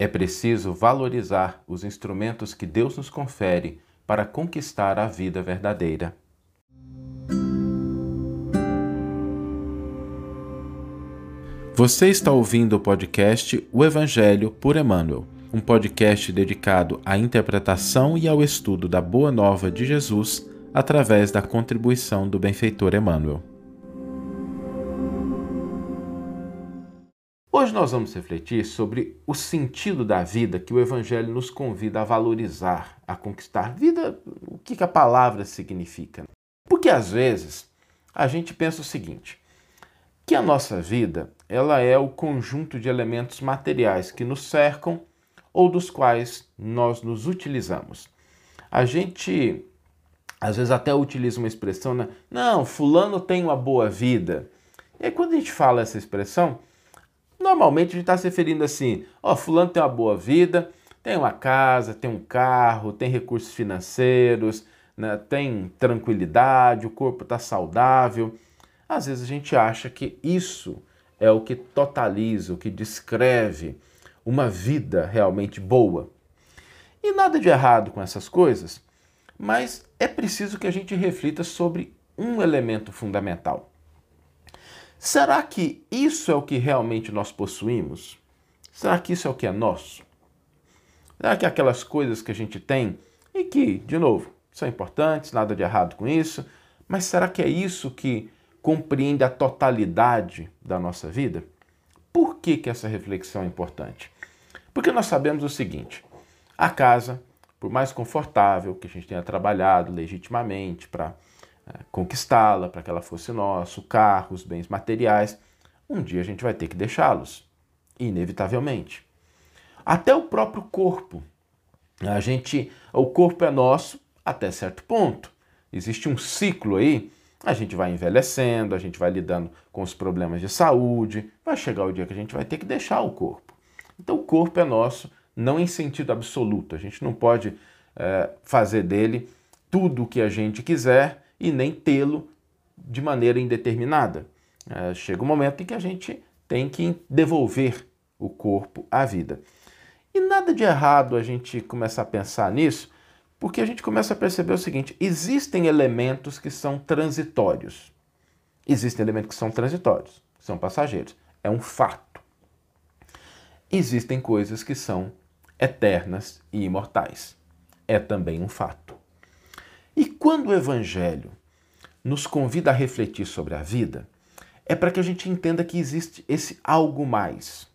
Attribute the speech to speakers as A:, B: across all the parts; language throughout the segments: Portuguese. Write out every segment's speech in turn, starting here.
A: É preciso valorizar os instrumentos que Deus nos confere para conquistar a vida verdadeira. Você está ouvindo o podcast O Evangelho por Emmanuel, um podcast dedicado à interpretação e ao estudo da Boa Nova de Jesus através da contribuição do benfeitor Emmanuel. Hoje nós vamos refletir sobre o sentido da vida que o Evangelho nos convida a valorizar, a conquistar. Vida, o que a palavra significa? Porque às vezes a gente pensa o seguinte: que a nossa vida ela é o conjunto de elementos materiais que nos cercam ou dos quais nós nos utilizamos. A gente às vezes até utiliza uma expressão, né? Não, fulano tem uma boa vida. E aí, quando a gente fala essa expressão, Normalmente a gente está se referindo assim: ó, fulano tem uma boa vida, tem uma casa, tem um carro, tem recursos financeiros, né, tem tranquilidade, o corpo está saudável. Às vezes a gente acha que isso é o que totaliza, o que descreve uma vida realmente boa. E nada de errado com essas coisas, mas é preciso que a gente reflita sobre um elemento fundamental. Será que isso é o que realmente nós possuímos? Será que isso é o que é nosso? Será que aquelas coisas que a gente tem e que, de novo, são importantes, nada de errado com isso, mas será que é isso que compreende a totalidade da nossa vida? Por que, que essa reflexão é importante? Porque nós sabemos o seguinte: a casa, por mais confortável que a gente tenha trabalhado legitimamente para é, conquistá-la, para que ela fosse nossa, o carro, os bens materiais. Um dia a gente vai ter que deixá-los, inevitavelmente. Até o próprio corpo. A gente, o corpo é nosso até certo ponto. Existe um ciclo aí. A gente vai envelhecendo, a gente vai lidando com os problemas de saúde. Vai chegar o dia que a gente vai ter que deixar o corpo. Então o corpo é nosso, não em sentido absoluto. A gente não pode é, fazer dele tudo o que a gente quiser e nem tê-lo de maneira indeterminada. É, chega um momento em que a gente tem que devolver o corpo à vida. E nada de errado a gente começar a pensar nisso, porque a gente começa a perceber o seguinte: existem elementos que são transitórios. Existem elementos que são transitórios, que são passageiros. É um fato. Existem coisas que são eternas e imortais. É também um fato. E quando o Evangelho nos convida a refletir sobre a vida, é para que a gente entenda que existe esse algo mais.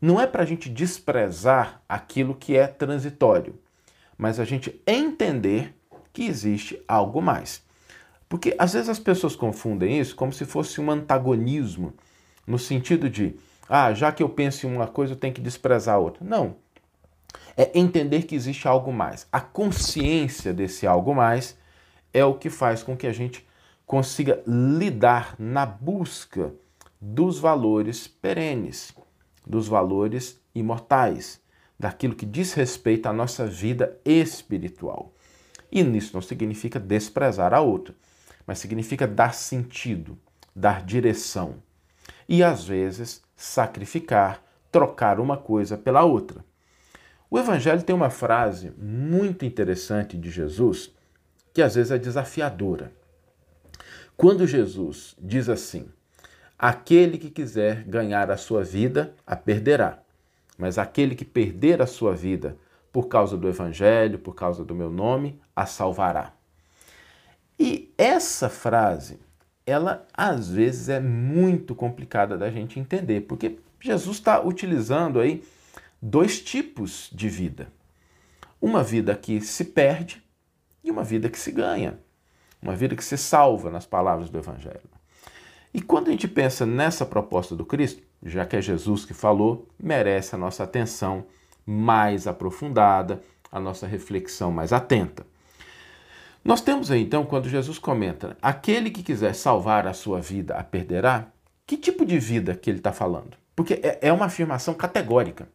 A: Não é para a gente desprezar aquilo que é transitório, mas a gente entender que existe algo mais. Porque às vezes as pessoas confundem isso como se fosse um antagonismo, no sentido de, ah, já que eu penso em uma coisa, eu tenho que desprezar a outra. Não é entender que existe algo mais. A consciência desse algo mais é o que faz com que a gente consiga lidar na busca dos valores perenes, dos valores imortais, daquilo que diz respeito à nossa vida espiritual. E nisso não significa desprezar a outra, mas significa dar sentido, dar direção e às vezes sacrificar, trocar uma coisa pela outra. O Evangelho tem uma frase muito interessante de Jesus que às vezes é desafiadora. Quando Jesus diz assim: Aquele que quiser ganhar a sua vida, a perderá. Mas aquele que perder a sua vida por causa do Evangelho, por causa do meu nome, a salvará. E essa frase, ela às vezes é muito complicada da gente entender, porque Jesus está utilizando aí dois tipos de vida. Uma vida que se perde e uma vida que se ganha. Uma vida que se salva, nas palavras do Evangelho. E quando a gente pensa nessa proposta do Cristo, já que é Jesus que falou, merece a nossa atenção mais aprofundada, a nossa reflexão mais atenta. Nós temos aí então, quando Jesus comenta, aquele que quiser salvar a sua vida a perderá, que tipo de vida que ele está falando? Porque é, é uma afirmação categórica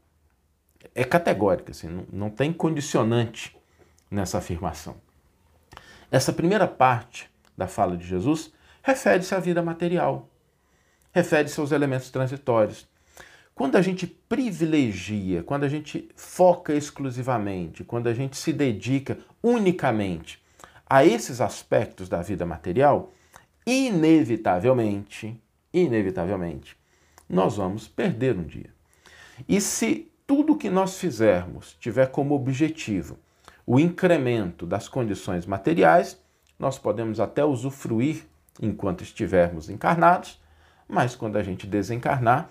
A: é categórica, assim, não, não tem condicionante nessa afirmação. Essa primeira parte da fala de Jesus refere-se à vida material, refere-se aos elementos transitórios. Quando a gente privilegia, quando a gente foca exclusivamente, quando a gente se dedica unicamente a esses aspectos da vida material, inevitavelmente, inevitavelmente, nós vamos perder um dia. E se tudo que nós fizermos tiver como objetivo o incremento das condições materiais, nós podemos até usufruir enquanto estivermos encarnados, mas quando a gente desencarnar,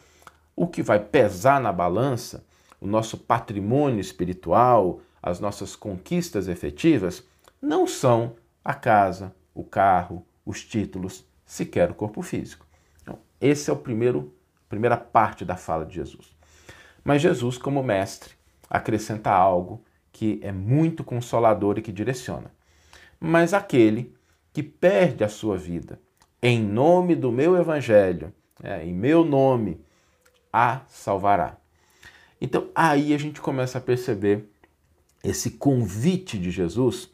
A: o que vai pesar na balança, o nosso patrimônio espiritual, as nossas conquistas efetivas, não são a casa, o carro, os títulos, sequer o corpo físico. Então, esse é o primeiro, primeira parte da fala de Jesus. Mas Jesus, como mestre, acrescenta algo que é muito consolador e que direciona. Mas aquele que perde a sua vida em nome do meu evangelho, é, em meu nome, a salvará. Então aí a gente começa a perceber esse convite de Jesus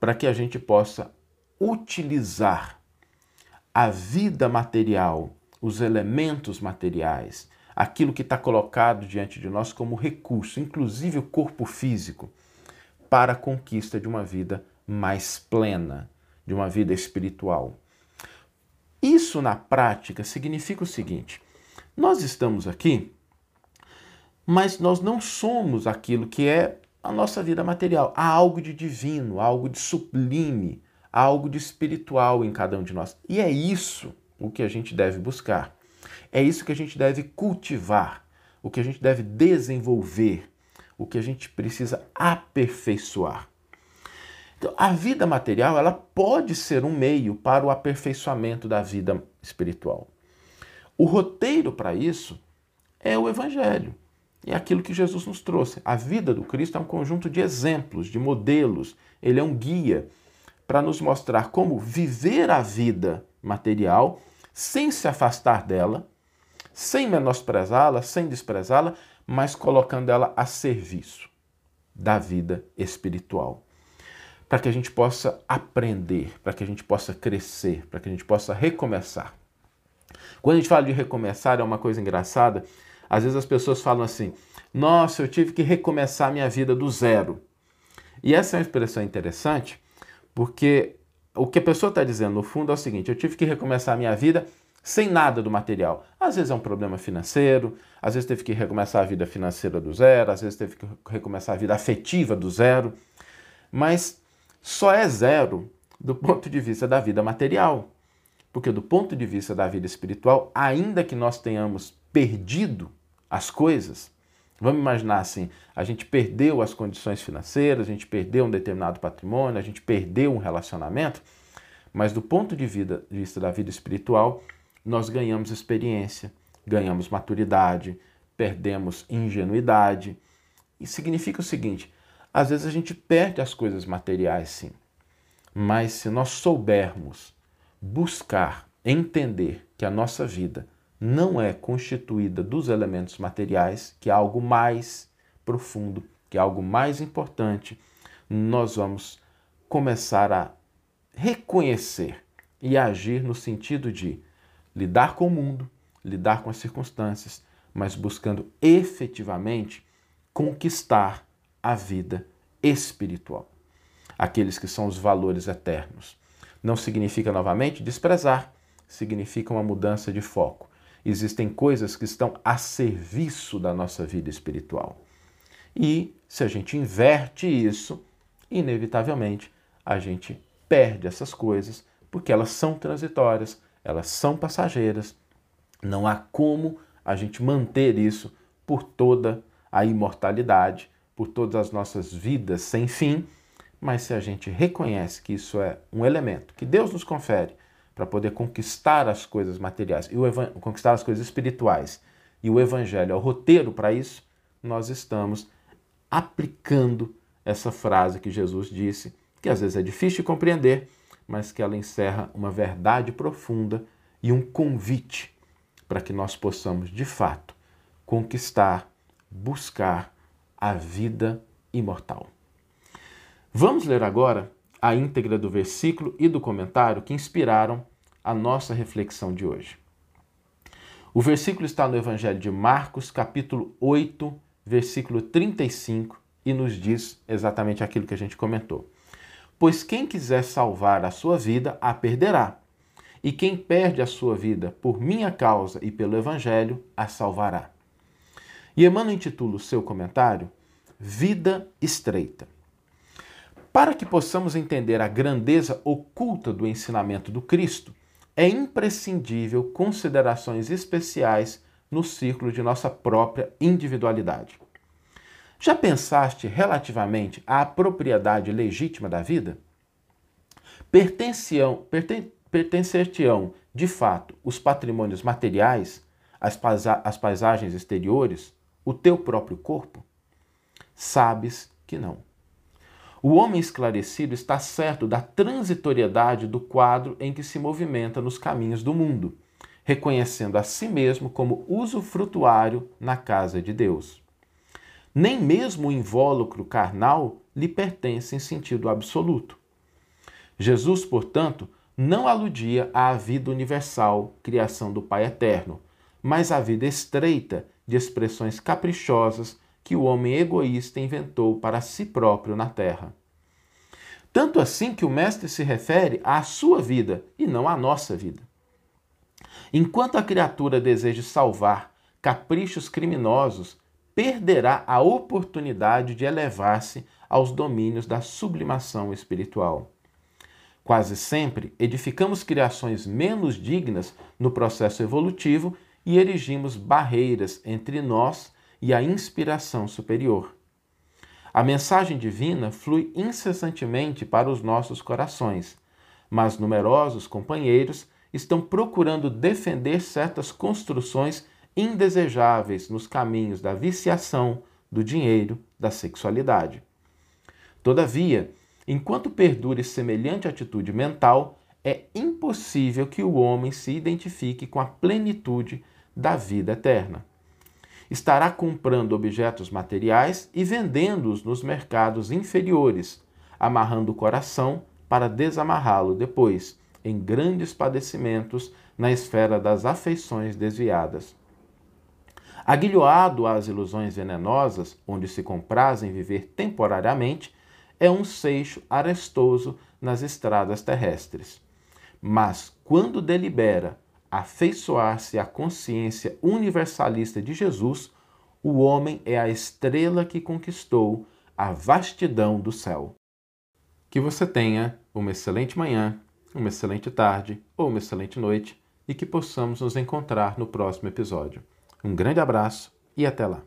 A: para que a gente possa utilizar a vida material, os elementos materiais, aquilo que está colocado diante de nós como recurso, inclusive o corpo físico, para a conquista de uma vida mais plena, de uma vida espiritual. Isso na prática significa o seguinte: nós estamos aqui, mas nós não somos aquilo que é a nossa vida material. Há algo de divino, algo de sublime, algo de espiritual em cada um de nós. E é isso o que a gente deve buscar. É isso que a gente deve cultivar, o que a gente deve desenvolver, o que a gente precisa aperfeiçoar. Então, a vida material ela pode ser um meio para o aperfeiçoamento da vida espiritual. O roteiro para isso é o Evangelho. É aquilo que Jesus nos trouxe. A vida do Cristo é um conjunto de exemplos, de modelos. Ele é um guia para nos mostrar como viver a vida material sem se afastar dela, sem menosprezá-la, sem desprezá-la, mas colocando ela a serviço da vida espiritual. Para que a gente possa aprender, para que a gente possa crescer, para que a gente possa recomeçar. Quando a gente fala de recomeçar, é uma coisa engraçada. Às vezes as pessoas falam assim: Nossa, eu tive que recomeçar minha vida do zero. E essa é uma expressão interessante, porque o que a pessoa está dizendo no fundo é o seguinte: eu tive que recomeçar minha vida sem nada do material. Às vezes é um problema financeiro, às vezes teve que recomeçar a vida financeira do zero, às vezes teve que recomeçar a vida afetiva do zero, mas só é zero do ponto de vista da vida material. Porque, do ponto de vista da vida espiritual, ainda que nós tenhamos perdido as coisas, vamos imaginar assim: a gente perdeu as condições financeiras, a gente perdeu um determinado patrimônio, a gente perdeu um relacionamento, mas do ponto de vista da vida espiritual, nós ganhamos experiência, ganhamos maturidade, perdemos ingenuidade. E significa o seguinte: às vezes a gente perde as coisas materiais, sim, mas se nós soubermos buscar entender que a nossa vida não é constituída dos elementos materiais, que é algo mais profundo, que é algo mais importante, nós vamos começar a reconhecer e agir no sentido de lidar com o mundo, lidar com as circunstâncias, mas buscando efetivamente conquistar a vida espiritual. Aqueles que são os valores eternos. Não significa, novamente, desprezar, significa uma mudança de foco. Existem coisas que estão a serviço da nossa vida espiritual. E se a gente inverte isso, inevitavelmente a gente perde essas coisas, porque elas são transitórias, elas são passageiras. Não há como a gente manter isso por toda a imortalidade, por todas as nossas vidas sem fim mas se a gente reconhece que isso é um elemento que Deus nos confere para poder conquistar as coisas materiais e o conquistar as coisas espirituais, e o evangelho é o roteiro para isso, nós estamos aplicando essa frase que Jesus disse, que às vezes é difícil de compreender, mas que ela encerra uma verdade profunda e um convite para que nós possamos, de fato, conquistar, buscar a vida imortal. Vamos ler agora a íntegra do versículo e do comentário que inspiraram a nossa reflexão de hoje. O versículo está no Evangelho de Marcos, capítulo 8, versículo 35, e nos diz exatamente aquilo que a gente comentou. Pois quem quiser salvar a sua vida, a perderá. E quem perde a sua vida por minha causa e pelo Evangelho, a salvará. E Emmanuel intitula o seu comentário Vida Estreita. Para que possamos entender a grandeza oculta do ensinamento do Cristo, é imprescindível considerações especiais no círculo de nossa própria individualidade. Já pensaste relativamente à propriedade legítima da vida? Pertenciam, perten, pertencer-te-ão, de fato, os patrimônios materiais, as, as paisagens exteriores, o teu próprio corpo? Sabes que não. O homem esclarecido está certo da transitoriedade do quadro em que se movimenta nos caminhos do mundo, reconhecendo a si mesmo como usufrutuário na casa de Deus. Nem mesmo o invólucro carnal lhe pertence em sentido absoluto. Jesus, portanto, não aludia à vida universal, criação do Pai eterno, mas à vida estreita de expressões caprichosas que o homem egoísta inventou para si próprio na terra. Tanto assim que o Mestre se refere à sua vida e não à nossa vida. Enquanto a criatura deseja salvar caprichos criminosos, perderá a oportunidade de elevar-se aos domínios da sublimação espiritual. Quase sempre edificamos criações menos dignas no processo evolutivo e erigimos barreiras entre nós e a inspiração superior. A mensagem divina flui incessantemente para os nossos corações, mas numerosos companheiros estão procurando defender certas construções indesejáveis nos caminhos da viciação, do dinheiro, da sexualidade. Todavia, enquanto perdure semelhante atitude mental, é impossível que o homem se identifique com a plenitude da vida eterna estará comprando objetos materiais e vendendo-os nos mercados inferiores, amarrando o coração para desamarrá-lo depois, em grandes padecimentos na esfera das afeições desviadas. Aguilhoado às ilusões venenosas, onde se comprazem viver temporariamente, é um seixo arestoso nas estradas terrestres. Mas, quando delibera afeiçoar-se à consciência universalista de Jesus, o homem é a estrela que conquistou a vastidão do céu. Que você tenha uma excelente manhã, uma excelente tarde ou uma excelente noite e que possamos nos encontrar no próximo episódio. Um grande abraço e até lá!